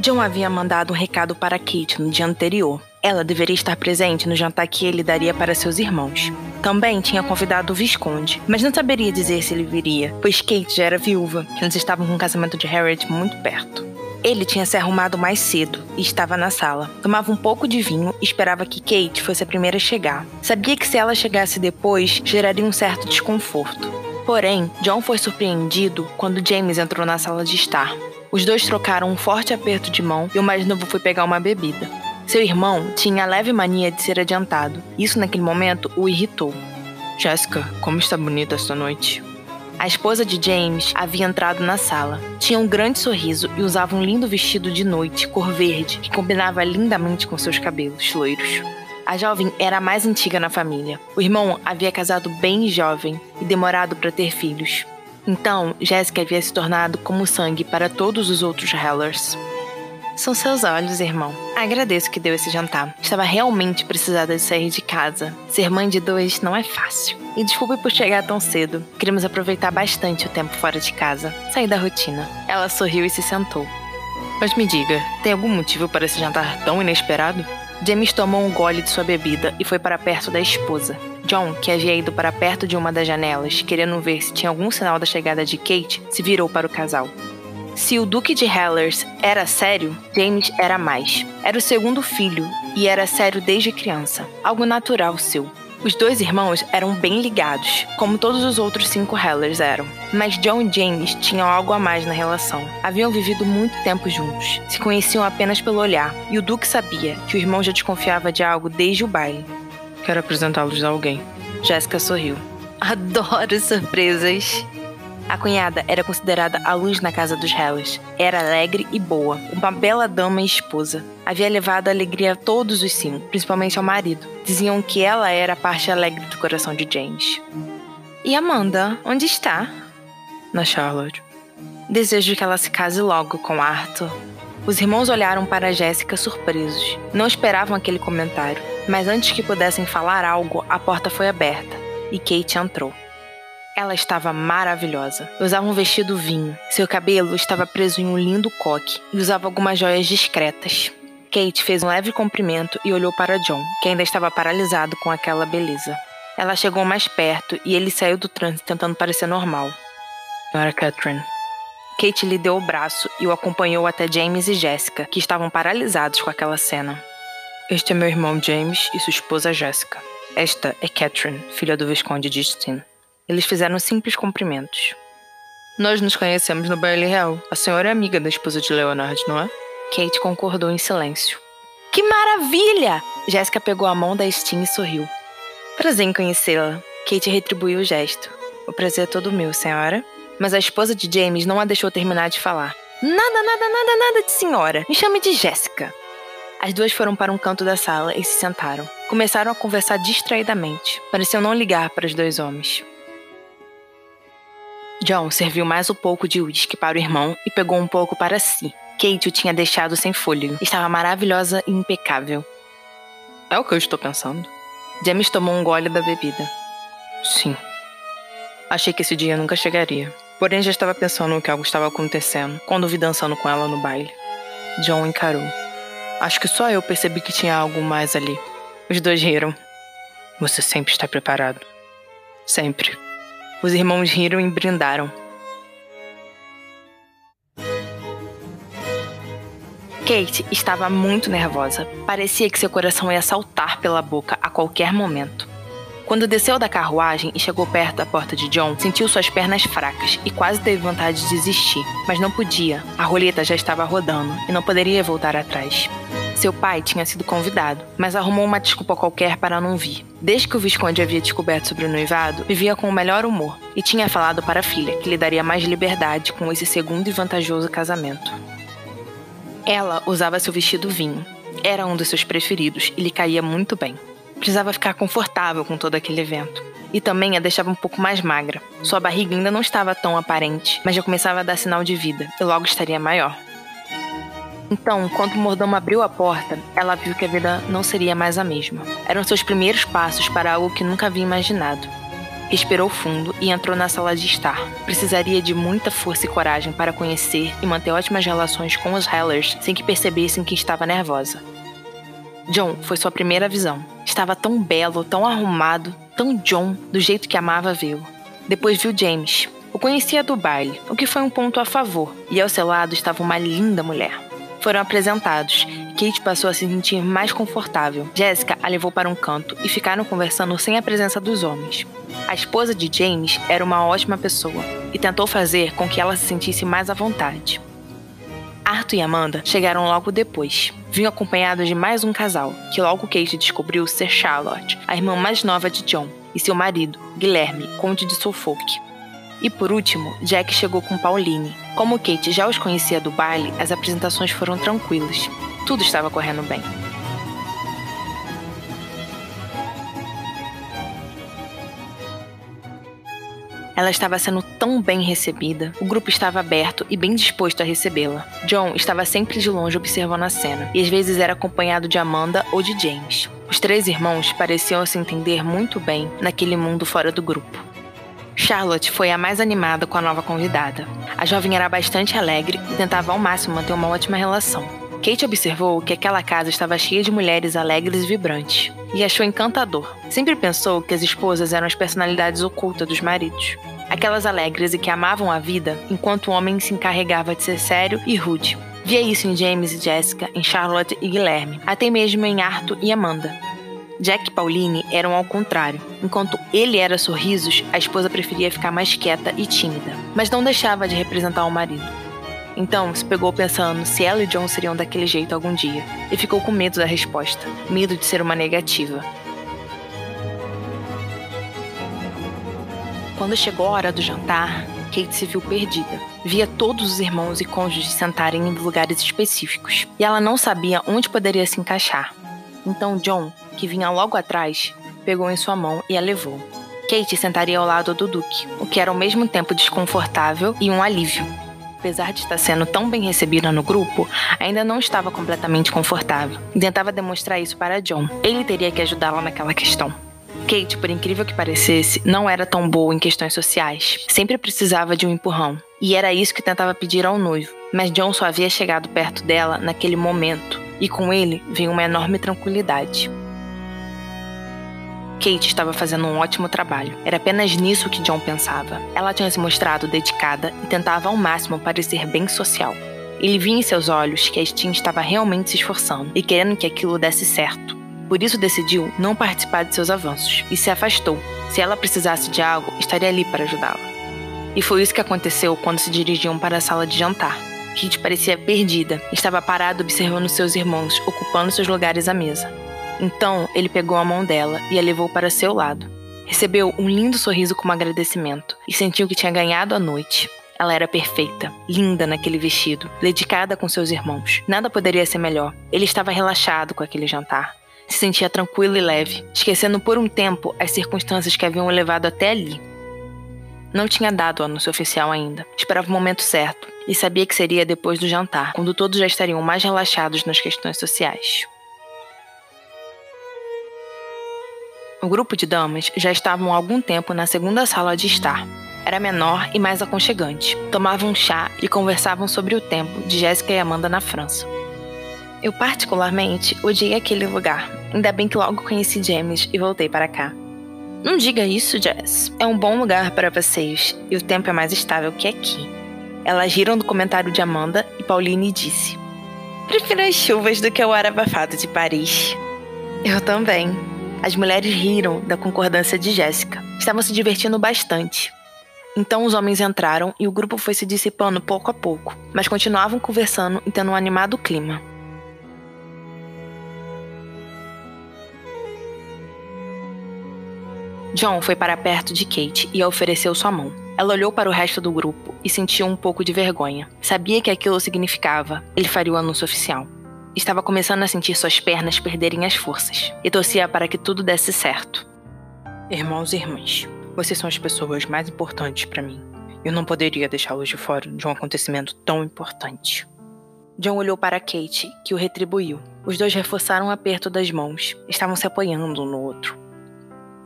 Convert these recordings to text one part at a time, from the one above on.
John havia mandado um recado para Kate no dia anterior. Ela deveria estar presente no jantar que ele daria para seus irmãos. Também tinha convidado o Visconde, mas não saberia dizer se ele viria, pois Kate já era viúva e eles estavam com o casamento de Harriet muito perto. Ele tinha se arrumado mais cedo e estava na sala. Tomava um pouco de vinho e esperava que Kate fosse a primeira a chegar. Sabia que se ela chegasse depois, geraria um certo desconforto. Porém, John foi surpreendido quando James entrou na sala de estar. Os dois trocaram um forte aperto de mão e o mais novo foi pegar uma bebida. Seu irmão tinha a leve mania de ser adiantado. Isso naquele momento o irritou. Jessica, como está bonita esta noite. A esposa de James havia entrado na sala. Tinha um grande sorriso e usava um lindo vestido de noite, cor verde, que combinava lindamente com seus cabelos loiros. A jovem era a mais antiga na família. O irmão havia casado bem jovem e demorado para ter filhos. Então, Jessica havia se tornado como sangue para todos os outros Hellers. São seus olhos, irmão. Agradeço que deu esse jantar. Estava realmente precisada de sair de casa. Ser mãe de dois não é fácil. E desculpe por chegar tão cedo. Queremos aproveitar bastante o tempo fora de casa. Sair da rotina. Ela sorriu e se sentou. Mas me diga, tem algum motivo para esse jantar tão inesperado? James tomou um gole de sua bebida e foi para perto da esposa. John, que havia ido para perto de uma das janelas, querendo ver se tinha algum sinal da chegada de Kate, se virou para o casal. Se o Duque de Hellers era sério, James era mais. Era o segundo filho e era sério desde criança, algo natural seu. Os dois irmãos eram bem ligados, como todos os outros cinco Hellers eram. Mas John e James tinham algo a mais na relação. Haviam vivido muito tempo juntos, se conheciam apenas pelo olhar, e o Duque sabia que o irmão já desconfiava de algo desde o baile. Quero apresentá-los a alguém. Jéssica sorriu. Adoro surpresas. A cunhada era considerada a luz na casa dos Hellas. Era alegre e boa, uma bela dama e esposa. Havia levado alegria a todos os cinco, principalmente ao marido. Diziam que ela era a parte alegre do coração de James. E Amanda, onde está? Na Charlotte. Desejo que ela se case logo com Arthur. Os irmãos olharam para Jéssica surpresos. Não esperavam aquele comentário, mas antes que pudessem falar algo, a porta foi aberta e Kate entrou. Ela estava maravilhosa. Usava um vestido vinho. Seu cabelo estava preso em um lindo coque e usava algumas joias discretas. Kate fez um leve cumprimento e olhou para John, que ainda estava paralisado com aquela beleza. Ela chegou mais perto e ele saiu do trânsito tentando parecer normal. Senhora Catherine. Kate lhe deu o braço e o acompanhou até James e Jessica, que estavam paralisados com aquela cena. Este é meu irmão James e sua esposa Jessica. Esta é Catherine, filha do Visconde de Stein. Eles fizeram simples cumprimentos. Nós nos conhecemos no baile real. A senhora é amiga da esposa de Leonard, não é? Kate concordou em silêncio. Que maravilha! Jéssica pegou a mão da Steen e sorriu. Prazer em conhecê-la. Kate retribuiu o gesto. O prazer é todo meu, senhora. Mas a esposa de James não a deixou terminar de falar. Nada, nada, nada, nada de senhora. Me chame de Jéssica. As duas foram para um canto da sala e se sentaram. Começaram a conversar distraidamente. Pareciam não ligar para os dois homens. John serviu mais um pouco de uísque para o irmão e pegou um pouco para si. Kate o tinha deixado sem fôlego. Estava maravilhosa e impecável. É o que eu estou pensando. James tomou um gole da bebida. Sim. Achei que esse dia nunca chegaria. Porém, já estava pensando no que algo estava acontecendo quando vi dançando com ela no baile. John encarou. Acho que só eu percebi que tinha algo mais ali. Os dois riram. Você sempre está preparado. Sempre. Os irmãos riram e brindaram. Kate estava muito nervosa. Parecia que seu coração ia saltar pela boca a qualquer momento. Quando desceu da carruagem e chegou perto da porta de John, sentiu suas pernas fracas e quase teve vontade de desistir, mas não podia. A roleta já estava rodando e não poderia voltar atrás. Seu pai tinha sido convidado, mas arrumou uma desculpa qualquer para não vir. Desde que o Visconde havia descoberto sobre o noivado, vivia com o melhor humor e tinha falado para a filha que lhe daria mais liberdade com esse segundo e vantajoso casamento. Ela usava seu vestido vinho. Era um dos seus preferidos e lhe caía muito bem. Precisava ficar confortável com todo aquele evento. E também a deixava um pouco mais magra. Sua barriga ainda não estava tão aparente, mas já começava a dar sinal de vida e logo estaria maior. Então, quando o mordomo abriu a porta, ela viu que a vida não seria mais a mesma. Eram seus primeiros passos para algo que nunca havia imaginado. respirou fundo e entrou na sala de estar. Precisaria de muita força e coragem para conhecer e manter ótimas relações com os Hellers sem que percebessem que estava nervosa. John foi sua primeira visão. Estava tão belo, tão arrumado, tão John, do jeito que amava vê-lo. Depois viu James. O conhecia do baile, o que foi um ponto a favor, e ao seu lado estava uma linda mulher. Foram apresentados e Kate passou a se sentir mais confortável. Jessica a levou para um canto e ficaram conversando sem a presença dos homens. A esposa de James era uma ótima pessoa e tentou fazer com que ela se sentisse mais à vontade. Arthur e Amanda chegaram logo depois. Vinham acompanhados de mais um casal, que logo Kate descobriu ser Charlotte, a irmã mais nova de John, e seu marido, Guilherme, conde de Suffolk. E por último, Jack chegou com Pauline. Como Kate já os conhecia do baile, as apresentações foram tranquilas. Tudo estava correndo bem. Ela estava sendo tão bem recebida, o grupo estava aberto e bem disposto a recebê-la. John estava sempre de longe observando a cena, e às vezes era acompanhado de Amanda ou de James. Os três irmãos pareciam se entender muito bem naquele mundo fora do grupo. Charlotte foi a mais animada com a nova convidada. A jovem era bastante alegre e tentava ao máximo manter uma ótima relação. Kate observou que aquela casa estava cheia de mulheres alegres e vibrantes, e achou encantador. Sempre pensou que as esposas eram as personalidades ocultas dos maridos. Aquelas alegres e que amavam a vida, enquanto o homem se encarregava de ser sério e rude. Via isso em James e Jessica, em Charlotte e Guilherme, até mesmo em Arthur e Amanda. Jack e Pauline eram ao contrário. Enquanto ele era sorrisos, a esposa preferia ficar mais quieta e tímida, mas não deixava de representar o marido. Então, se pegou pensando se ela e John seriam daquele jeito algum dia, e ficou com medo da resposta, medo de ser uma negativa. Quando chegou a hora do jantar, Kate se viu perdida. Via todos os irmãos e cônjuges sentarem em lugares específicos, e ela não sabia onde poderia se encaixar. Então John que vinha logo atrás, pegou em sua mão e a levou. Kate sentaria ao lado do Duque, o que era ao mesmo tempo desconfortável e um alívio. Apesar de estar sendo tão bem recebida no grupo, ainda não estava completamente confortável e tentava demonstrar isso para John. Ele teria que ajudá-la naquela questão. Kate, por incrível que parecesse, não era tão boa em questões sociais. Sempre precisava de um empurrão. E era isso que tentava pedir ao noivo. Mas John só havia chegado perto dela naquele momento, e com ele veio uma enorme tranquilidade. Kate estava fazendo um ótimo trabalho. Era apenas nisso que John pensava. Ela tinha se mostrado dedicada e tentava ao máximo parecer bem social. Ele via em seus olhos que a Steam estava realmente se esforçando e querendo que aquilo desse certo. Por isso decidiu não participar de seus avanços e se afastou. Se ela precisasse de algo, estaria ali para ajudá-la. E foi isso que aconteceu quando se dirigiam para a sala de jantar. Kate parecia perdida, estava parada observando seus irmãos ocupando seus lugares à mesa. Então ele pegou a mão dela e a levou para seu lado. Recebeu um lindo sorriso como agradecimento e sentiu que tinha ganhado a noite. Ela era perfeita, linda naquele vestido, dedicada com seus irmãos. Nada poderia ser melhor. Ele estava relaxado com aquele jantar. Se sentia tranquilo e leve, esquecendo por um tempo as circunstâncias que haviam levado até ali. Não tinha dado o anúncio oficial ainda. Esperava o momento certo e sabia que seria depois do jantar, quando todos já estariam mais relaxados nas questões sociais. O grupo de damas já estavam há algum tempo na segunda sala de estar. Era menor e mais aconchegante. Tomavam chá e conversavam sobre o tempo de Jéssica e Amanda na França. Eu particularmente odiei aquele lugar. Ainda bem que logo conheci James e voltei para cá. Não diga isso, Jess. É um bom lugar para vocês e o tempo é mais estável que aqui. Elas riram do comentário de Amanda e Pauline disse: Prefiro as chuvas do que o ar abafado de Paris. Eu também, as mulheres riram da concordância de Jéssica. Estavam se divertindo bastante. Então os homens entraram e o grupo foi se dissipando pouco a pouco, mas continuavam conversando e tendo um animado clima. John foi para perto de Kate e a ofereceu sua mão. Ela olhou para o resto do grupo e sentiu um pouco de vergonha. Sabia que aquilo significava ele faria o anúncio oficial. Estava começando a sentir suas pernas perderem as forças e torcia para que tudo desse certo. Irmãos e irmãs, vocês são as pessoas mais importantes para mim. Eu não poderia deixá-los de fora de um acontecimento tão importante. John olhou para Kate, que o retribuiu. Os dois reforçaram o aperto das mãos, estavam se apoiando um no outro.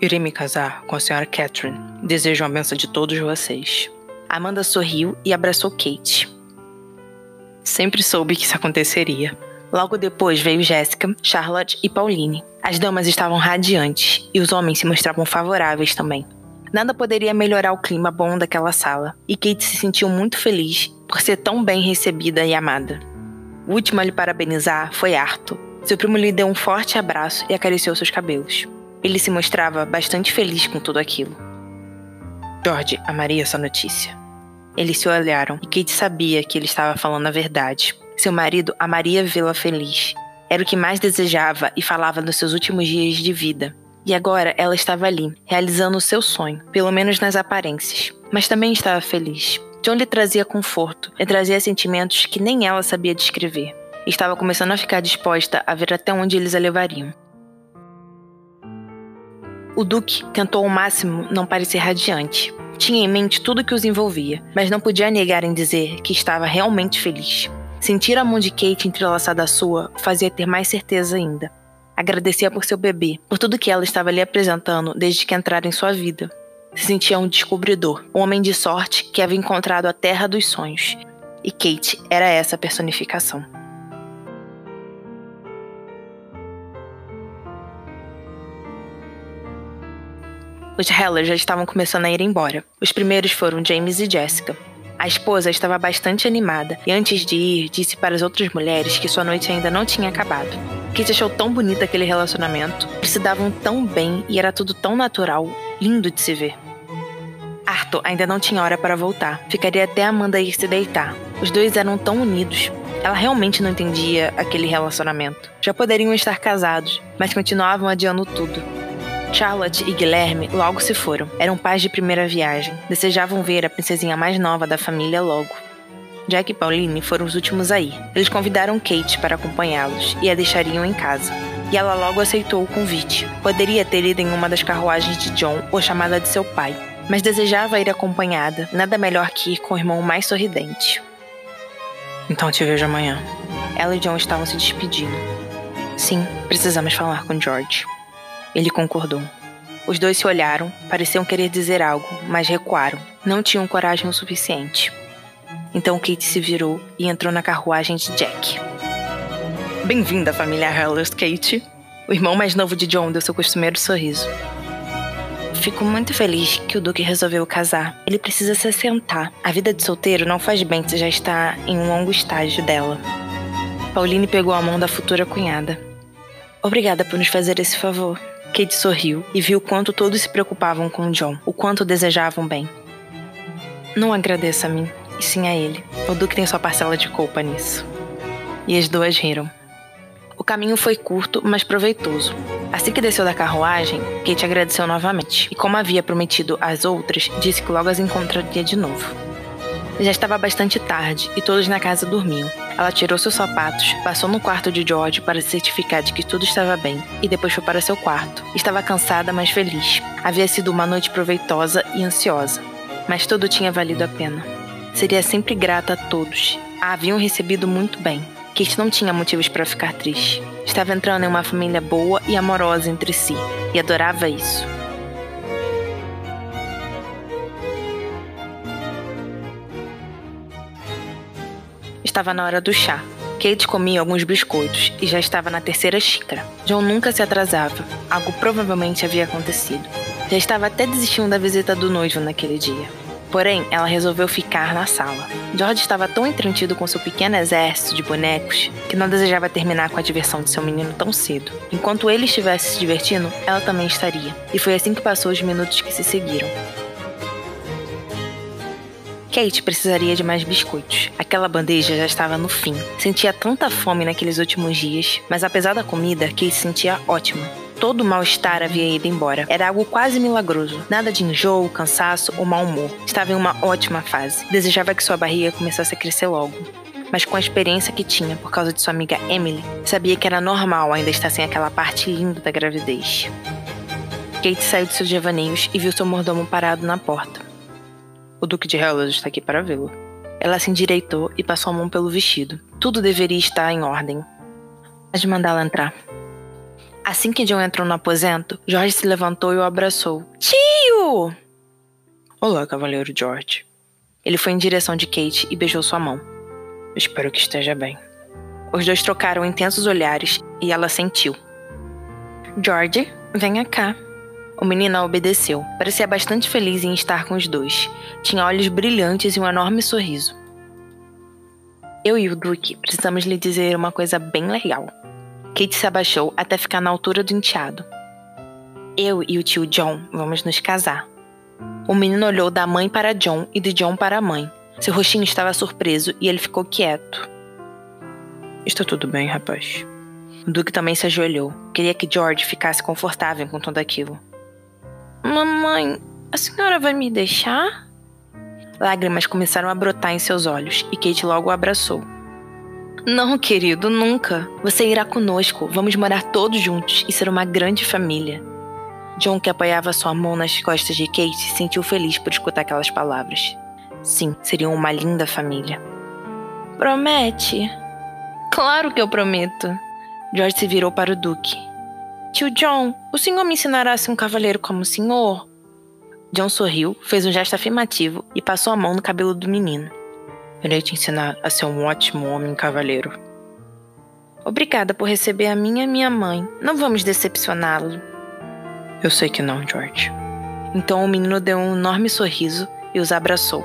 Irei me casar com a senhora Catherine. Desejo a benção de todos vocês. Amanda sorriu e abraçou Kate. Sempre soube que isso aconteceria. Logo depois veio Jéssica, Charlotte e Pauline. As damas estavam radiantes e os homens se mostravam favoráveis também. Nada poderia melhorar o clima bom daquela sala, e Kate se sentiu muito feliz por ser tão bem recebida e amada. O último a lhe parabenizar foi Arthur. Seu primo lhe deu um forte abraço e acariciou seus cabelos. Ele se mostrava bastante feliz com tudo aquilo. George amaria essa notícia. Eles se olharam e Kate sabia que ele estava falando a verdade. Seu marido amaria vê-la feliz. Era o que mais desejava e falava nos seus últimos dias de vida. E agora ela estava ali, realizando o seu sonho, pelo menos nas aparências. Mas também estava feliz. John lhe trazia conforto e trazia sentimentos que nem ela sabia descrever. Estava começando a ficar disposta a ver até onde eles a levariam. O Duque tentou ao máximo não parecer radiante. Tinha em mente tudo que os envolvia, mas não podia negar em dizer que estava realmente feliz. Sentir a mão de Kate entrelaçada à sua fazia ter mais certeza ainda. Agradecia por seu bebê, por tudo que ela estava lhe apresentando desde que entrara em sua vida. Se sentia um descobridor, um homem de sorte que havia encontrado a terra dos sonhos. E Kate era essa personificação. Os Heller já estavam começando a ir embora. Os primeiros foram James e Jessica, a esposa estava bastante animada e antes de ir, disse para as outras mulheres que sua noite ainda não tinha acabado. Kate achou tão bonito aquele relacionamento, eles se davam tão bem e era tudo tão natural, lindo de se ver. Arthur ainda não tinha hora para voltar, ficaria até Amanda ir se deitar. Os dois eram tão unidos. Ela realmente não entendia aquele relacionamento. Já poderiam estar casados, mas continuavam adiando tudo. Charlotte e Guilherme logo se foram. Eram pais de primeira viagem. Desejavam ver a princesinha mais nova da família logo. Jack e Pauline foram os últimos a ir. Eles convidaram Kate para acompanhá-los e a deixariam em casa. E ela logo aceitou o convite. Poderia ter ido em uma das carruagens de John ou chamada de seu pai, mas desejava ir acompanhada. Nada melhor que ir com o irmão mais sorridente. Então te vejo amanhã. Ela e John estavam se despedindo. Sim, precisamos falar com George. Ele concordou. Os dois se olharam, pareciam querer dizer algo, mas recuaram. Não tinham coragem o suficiente. Então Kate se virou e entrou na carruagem de Jack. Bem-vinda, família Hellers, Kate. O irmão mais novo de John deu seu costumeiro sorriso. Fico muito feliz que o Duque resolveu casar. Ele precisa se assentar. A vida de solteiro não faz bem se já está em um longo estágio dela. Pauline pegou a mão da futura cunhada. Obrigada por nos fazer esse favor. Kate sorriu e viu quanto todos se preocupavam com John, o quanto desejavam bem. Não agradeça a mim, e sim a ele. O Duque tem sua parcela de culpa nisso. E as duas riram. O caminho foi curto, mas proveitoso. Assim que desceu da carruagem, Kate agradeceu novamente, e como havia prometido às outras, disse que logo as encontraria de novo. Já estava bastante tarde e todos na casa dormiam. Ela tirou seus sapatos, passou no quarto de George para se certificar de que tudo estava bem e depois foi para seu quarto. Estava cansada, mas feliz. Havia sido uma noite proveitosa e ansiosa, mas tudo tinha valido a pena. Seria sempre grata a todos. A haviam recebido muito bem. Kate não tinha motivos para ficar triste. Estava entrando em uma família boa e amorosa entre si, e adorava isso. Estava na hora do chá. Kate comia alguns biscoitos e já estava na terceira xícara. John nunca se atrasava. Algo provavelmente havia acontecido. Já estava até desistindo da visita do noivo naquele dia. Porém, ela resolveu ficar na sala. George estava tão entretido com seu pequeno exército de bonecos que não desejava terminar com a diversão de seu menino tão cedo. Enquanto ele estivesse se divertindo, ela também estaria. E foi assim que passou os minutos que se seguiram. Kate precisaria de mais biscoitos. Aquela bandeja já estava no fim. Sentia tanta fome naqueles últimos dias, mas apesar da comida, Kate sentia ótima. Todo o mal-estar havia ido embora. Era algo quase milagroso. Nada de enjoo, cansaço ou mau humor. Estava em uma ótima fase. Desejava que sua barriga começasse a crescer logo. Mas com a experiência que tinha por causa de sua amiga Emily, sabia que era normal ainda estar sem aquela parte linda da gravidez. Kate saiu de seus devaneios e viu seu mordomo parado na porta. O Duque de Hellas está aqui para vê-lo. Ela se endireitou e passou a mão pelo vestido. Tudo deveria estar em ordem. Mas mandá-la entrar. Assim que John entrou no aposento, George se levantou e o abraçou. Tio! Olá, cavaleiro George. Ele foi em direção de Kate e beijou sua mão. Espero que esteja bem. Os dois trocaram intensos olhares e ela sentiu. George, venha cá. O menino a obedeceu. Parecia bastante feliz em estar com os dois. Tinha olhos brilhantes e um enorme sorriso. Eu e o Duke precisamos lhe dizer uma coisa bem legal. Kate se abaixou até ficar na altura do enteado. Eu e o tio John vamos nos casar. O menino olhou da mãe para John e de John para a mãe. Seu rostinho estava surpreso e ele ficou quieto. Está tudo bem, rapaz. O Duke também se ajoelhou. Queria que George ficasse confortável com tudo aquilo. Mamãe, a senhora vai me deixar? Lágrimas começaram a brotar em seus olhos e Kate logo o abraçou. Não, querido, nunca. Você irá conosco. Vamos morar todos juntos e ser uma grande família. John, que apoiava sua mão nas costas de Kate, se sentiu feliz por escutar aquelas palavras. Sim, seriam uma linda família. Promete? Claro que eu prometo. George se virou para o Duque. Tio John, o senhor me ensinará a ser um cavaleiro como o senhor? John sorriu, fez um gesto afirmativo e passou a mão no cabelo do menino. Irei te ensinar a ser um ótimo homem cavaleiro. Obrigada por receber a minha e minha mãe. Não vamos decepcioná-lo. Eu sei que não, George. Então o menino deu um enorme sorriso e os abraçou.